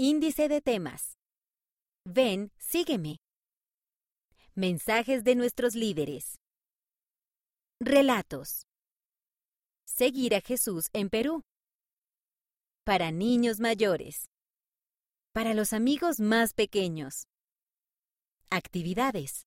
Índice de temas. Ven, sígueme. Mensajes de nuestros líderes. Relatos. Seguir a Jesús en Perú. Para niños mayores. Para los amigos más pequeños. Actividades.